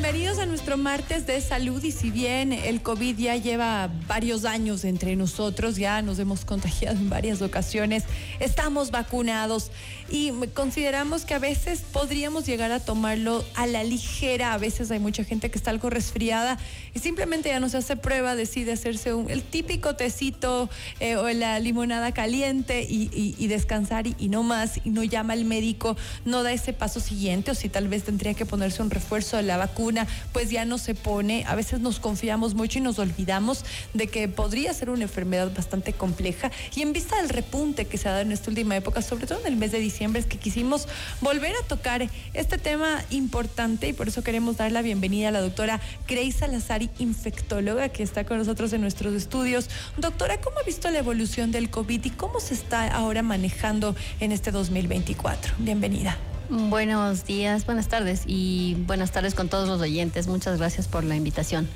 Bienvenidos a nuestro martes de salud y si bien el COVID ya lleva varios años entre nosotros, ya nos hemos contagiado en varias ocasiones, estamos vacunados y consideramos que a veces podríamos llegar a tomarlo a la ligera, a veces hay mucha gente que está algo resfriada y simplemente ya no se hace prueba, decide hacerse el típico tecito eh, o la limonada caliente y, descansar y, y no más y no llama al médico, no da ese paso siguiente o si tal vez tendría que ponerse un refuerzo de la vacuna, pues ya no se pone. A veces nos confiamos mucho y nos olvidamos de que podría ser una enfermedad bastante compleja. Y en vista del repunte que se ha dado en esta última época, sobre todo en el mes de diciembre, es que quisimos volver a tocar este tema importante y por eso queremos dar la bienvenida a la doctora Grace Salazari, infectóloga, que está con nosotros en nuestros estudios. Doctora, ¿cómo ha visto la evolución del COVID y cómo se está ahora manejando en este 2024? Bienvenida. Buenos días, buenas tardes y buenas tardes con todos los oyentes. Muchas gracias por la invitación.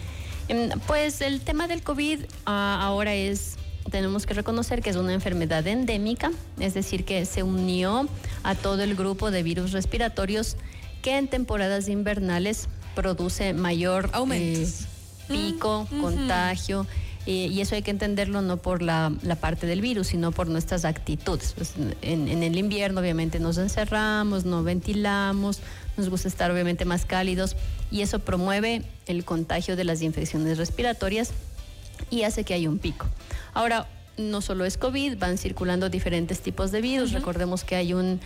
Em, pues el tema del COVID ah, ahora es, tenemos que reconocer que es una enfermedad endémica, es decir, que se unió a todo el grupo de virus respiratorios que en temporadas invernales produce mayor eh, pico, mm, contagio y eso hay que entenderlo no por la, parte del virus, sino por nuestras actitudes. Pues, en, el invierno obviamente nos encerramos, no ventilamos, nos gusta estar obviamente más cálidos y eso promueve el contagio de las infecciones respiratorias y hace que haya un pico. Ahora, no solo es COVID, van circulando diferentes tipos de virus. Recordemos que hay un,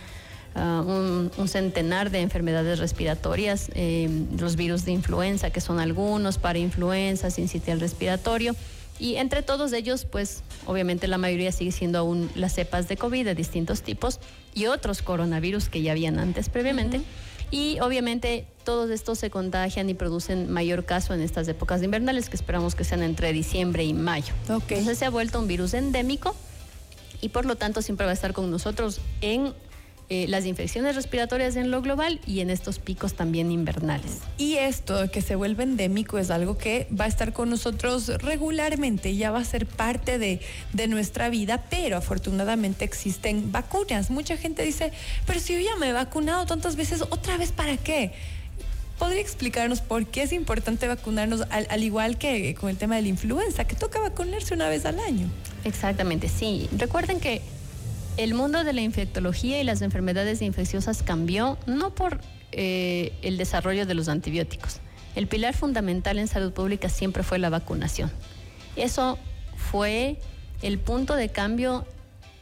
ah, un, centenar de enfermedades respiratorias, eh, los virus de influenza, que son algunos, para influenza, sincitial respiratorio. Y entre todos ellos, pues obviamente la mayoría sigue siendo aún las cepas de COVID de distintos tipos y otros coronavirus que ya habían antes previamente. Y obviamente todos estos se contagian y producen mayor caso en estas épocas invernales que esperamos que sean entre diciembre y mayo. Entonces se ha vuelto un virus endémico y por lo tanto siempre va a estar con nosotros en eh, las infecciones respiratorias en lo global y en estos picos también invernales. Y esto que se vuelve endémico es algo que va a estar con nosotros regularmente, ya va a ser parte de, de nuestra vida, pero afortunadamente existen vacunas. Mucha gente dice, pero si yo ya me he vacunado tantas veces, ¿otra vez para qué? ¿Podría explicarnos por qué es importante vacunarnos, al, al, igual que con el tema de la influenza, que toca vacunarse una vez al año? Exactamente, sí. Recuerden que el mundo de la infectología y las enfermedades infecciosas cambió no por eh, el desarrollo de los antibióticos. El pilar fundamental en salud pública siempre fue la vacunación. Eso fue el punto de cambio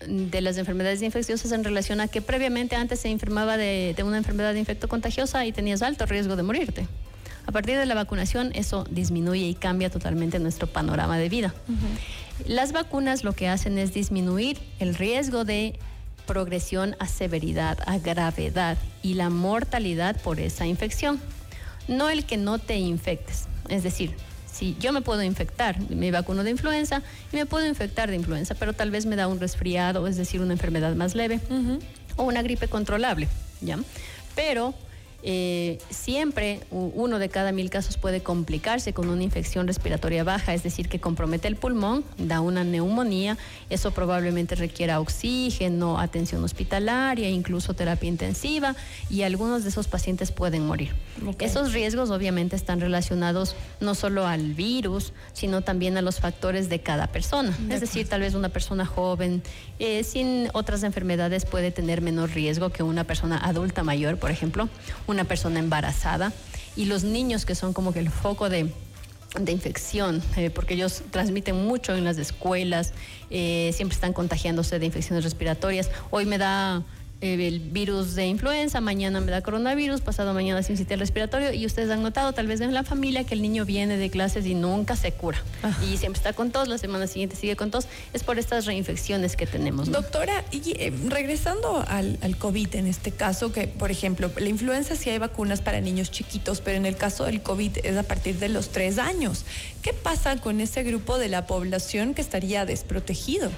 de las enfermedades infecciosas en relación a que previamente antes se enfermaba de, una enfermedad de infecto contagiosa y tenías alto riesgo de morirte. A partir de la vacunación eso disminuye y cambia totalmente nuestro panorama de vida. Las vacunas lo que hacen es disminuir el riesgo de progresión a severidad, a gravedad y la mortalidad por esa infección. No el que no te infectes. Es decir, si yo me puedo infectar, me vacuno de influenza y me puedo infectar de influenza, pero tal vez me da un resfriado, es decir, una enfermedad más leve o una gripe controlable, ¿ya? Pero eh, siempre uno de cada mil casos puede complicarse con una infección respiratoria baja, es decir, que compromete el pulmón, da una neumonía, eso probablemente requiera oxígeno, atención hospitalaria, incluso terapia intensiva y algunos de esos pacientes pueden morir. Esos riesgos obviamente están relacionados no solo al virus, sino también a los factores de cada persona. Es decir, tal vez una persona joven eh, sin otras enfermedades puede tener menor riesgo que una persona adulta mayor, por ejemplo una persona embarazada y los niños que son como que el foco de, infección, eh, porque ellos transmiten mucho en las escuelas, eh, siempre están contagiándose de infecciones respiratorias. Hoy me da el virus de influenza, mañana me da coronavirus, pasado mañana sincitial respiratorio y ustedes han notado tal vez en la familia que el niño viene de clases y nunca se cura y siempre está con tos, la semana siguiente sigue con tos, es por estas reinfecciones que tenemos. Doctora, y eh, regresando al, al, COVID en este caso, que por ejemplo, la influenza sí hay vacunas para niños chiquitos, pero en el caso del COVID es a partir de los tres años. ¿Qué pasa con ese grupo de la población que estaría desprotegido?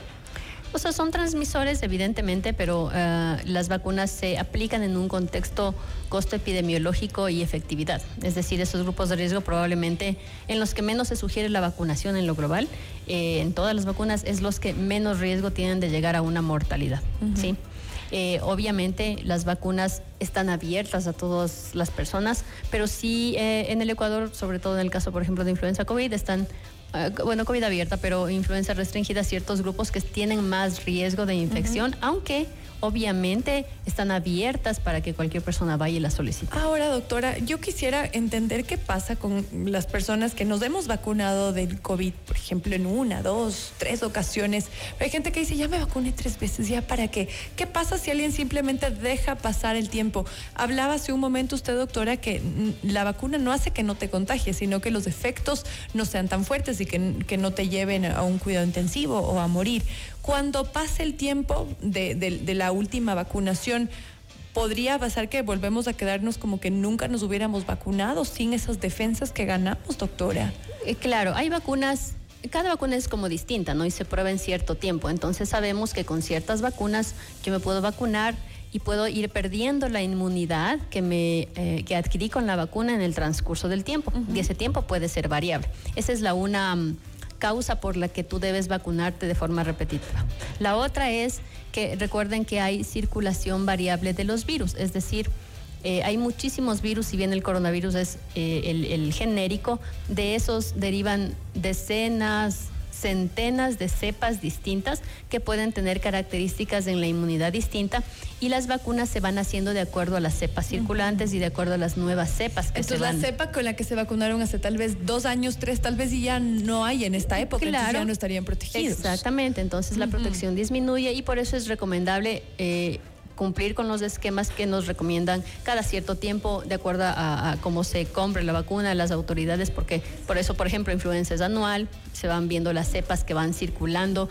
O sea, son transmisores, evidentemente, pero eh, las vacunas se aplican en un contexto costo epidemiológico y efectividad. Es decir, esos grupos de riesgo probablemente en los que menos se sugiere la vacunación en lo global, eh, en todas las vacunas, es los que menos riesgo tienen de llegar a una mortalidad. ¿sí? Eh, obviamente las vacunas están abiertas a todas las personas, pero sí eh, en el Ecuador, sobre todo en el caso, por ejemplo, de influenza COVID, están bueno, COVID abierta, pero influenza restringida a ciertos grupos que tienen más riesgo de infección, aunque obviamente están abiertas para que cualquier persona vaya y la solicite. Ahora, doctora, yo quisiera entender qué pasa con las personas que nos hemos vacunado del COVID, por ejemplo, en una, dos, tres ocasiones. hay gente que dice, ya me vacuné tres veces, ¿ya para qué? ¿Qué pasa si alguien simplemente deja pasar el tiempo? Hablaba hace un momento usted, doctora, que la vacuna no hace que no te contagies, sino que los efectos no sean tan fuertes y que no te lleven a un cuidado intensivo o a morir. Cuando pase el tiempo de, la última vacunación, podría pasar que volvemos a quedarnos como que nunca nos hubiéramos vacunado sin esas defensas que ganamos, doctora. Eh, claro, hay vacunas cada vacuna es como distinta, ¿no? Y se prueba en cierto tiempo. Entonces sabemos que con ciertas vacunas yo me puedo vacunar y puedo ir perdiendo la inmunidad que me eh, que adquirí con la vacuna en el transcurso del tiempo. Y ese tiempo puede ser variable. Esa es la una mm, causa por la que tú debes vacunarte de forma repetitiva. La otra es que recuerden que hay circulación variable de los virus, es decir, eh, hay muchísimos virus, si bien el coronavirus es eh, el genérico, de esos derivan decenas, centenas de cepas distintas que pueden tener características en la inmunidad distinta y las vacunas se van haciendo de acuerdo a las cepas circulantes y de acuerdo a las nuevas cepas que se van. la cepa con la que se vacunaron hace tal vez dos años, tres, tal vez y ya no hay en esta época, claro, ya no estarían protegidos. Exactamente, entonces la protección disminuye y por eso es recomendable eh, cumplir con los esquemas que nos recomiendan cada cierto tiempo de acuerdo a, cómo se compre la vacuna, las autoridades, porque por eso, por ejemplo, influenza es anual, se van viendo las cepas que van circulando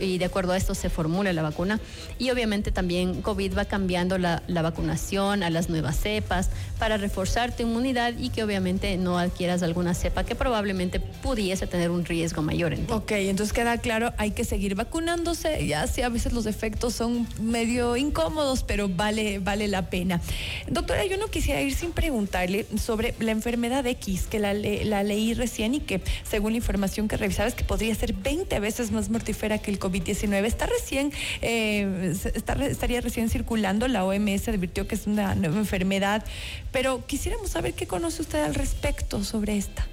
y, de acuerdo a esto se formula la vacuna. Y obviamente también COVID va cambiando la, vacunación a las nuevas cepas para reforzar tu inmunidad y que obviamente no adquieras alguna cepa que probablemente pudiese tener un riesgo mayor en ti. Ok, entonces queda claro, hay que seguir vacunándose, ya si a veces los efectos son medio incómodos pero vale, vale la pena. Doctora, yo no quisiera ir sin preguntarle sobre la enfermedad X, que la, leí recién y que según la información que revisaba es que podría ser 20 veces más mortífera que el COVID-19. Está recién, eh, estaría recién circulando, la OMS advirtió que es una nueva enfermedad, pero quisiéramos saber qué conoce usted al respecto sobre esta.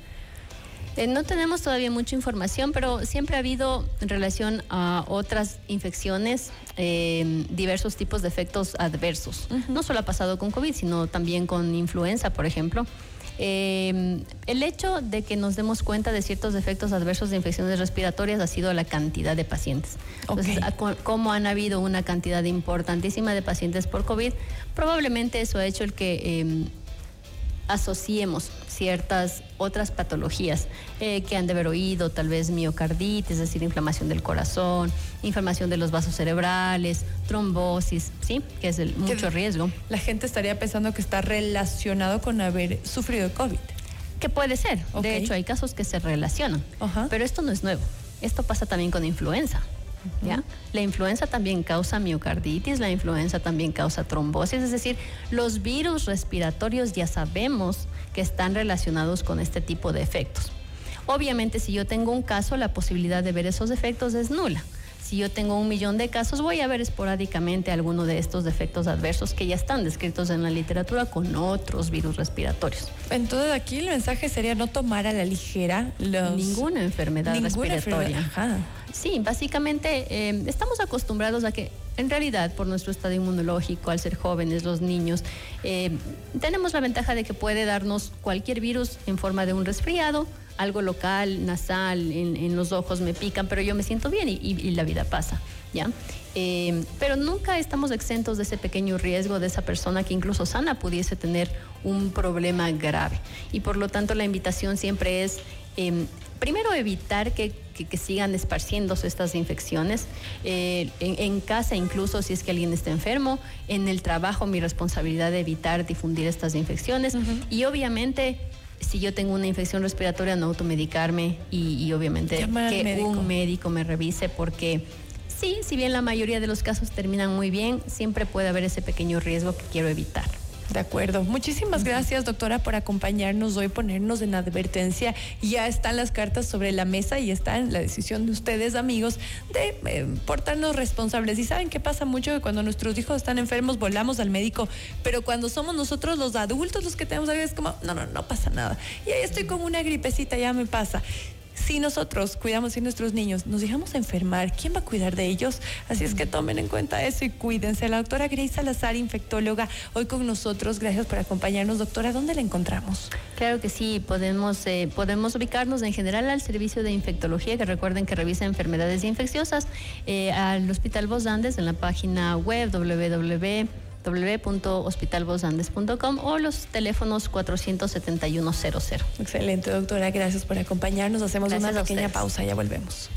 Eh, no tenemos todavía mucha información, pero siempre ha habido en relación a otras infecciones eh, diversos tipos de efectos adversos. No solo ha pasado con COVID, sino también con influenza, por ejemplo. Eh, el hecho de que nos demos cuenta de ciertos efectos adversos de infecciones respiratorias ha sido la cantidad de pacientes. Entonces, como han habido una cantidad importantísima de pacientes por COVID, probablemente eso ha hecho el que asociemos ciertas otras patologías eh, que han de haber oído, tal vez miocarditis, es decir, inflamación del corazón, inflamación de los vasos cerebrales, trombosis, ¿sí? Que es el mucho riesgo. La gente estaría pensando que está relacionado con haber sufrido COVID. Que puede ser. De hecho, hay casos que se relacionan. Pero esto no es nuevo. Esto pasa también con influenza. La influenza también causa miocarditis, la influenza también causa trombosis, es decir, los virus respiratorios ya sabemos que están relacionados con este tipo de efectos. Obviamente, si yo tengo un caso, la posibilidad de ver esos efectos es nula. Si yo tengo un millón de casos, voy a ver esporádicamente alguno de estos defectos adversos que ya están descritos en la literatura con otros virus respiratorios. Entonces aquí el mensaje sería no tomar a la ligera ninguna enfermedad respiratoria. Ajá. Sí, básicamente eh, estamos acostumbrados a que en realidad por nuestro estado inmunológico, al ser jóvenes, los niños, eh, tenemos la ventaja de que puede darnos cualquier virus en forma de un resfriado, algo local, nasal, en, los ojos me pican, pero yo me siento bien y, la vida pasa, ¿ya? Eh, pero nunca estamos exentos de ese pequeño riesgo de esa persona que incluso sana pudiese tener un problema grave. Y por lo tanto la invitación siempre es em, primero evitar que, sigan esparciéndose estas infecciones, eh, en, casa incluso si es que alguien está enfermo, en el trabajo mi responsabilidad de evitar difundir estas infecciones. Y obviamente si yo tengo una infección respiratoria no automedicarme y, obviamente que un médico me revise porque sí, si bien la mayoría de los casos terminan muy bien, siempre puede haber ese pequeño riesgo que quiero evitar. De acuerdo. Muchísimas gracias, doctora, por acompañarnos hoy, ponernos en advertencia. Ya están las cartas sobre la mesa y está en la decisión de ustedes, amigos, de eh, portarnos responsables. Y saben qué pasa mucho que cuando nuestros hijos están enfermos volamos al médico, pero cuando somos nosotros los adultos los que tenemos algo es como, no, no, no pasa nada. Y ahí estoy con una gripecita, ya me pasa si nosotros cuidamos a nuestros niños nos dejamos enfermar, ¿quién va a cuidar de ellos? Así es que tomen en cuenta eso y cuídense. La doctora Grace Salazar, infectóloga, hoy con nosotros. Gracias por acompañarnos, doctora. ¿Dónde la encontramos? Claro que sí, podemos, eh, podemos ubicarnos en general al servicio de infectología, que recuerden que revisa enfermedades infecciosas, eh, al Hospital Vos en la página web www www.hospitalvosandes.com o los teléfonos 47100. Excelente, doctora. Gracias por acompañarnos. Hacemos una pequeña pausa. Ya volvemos.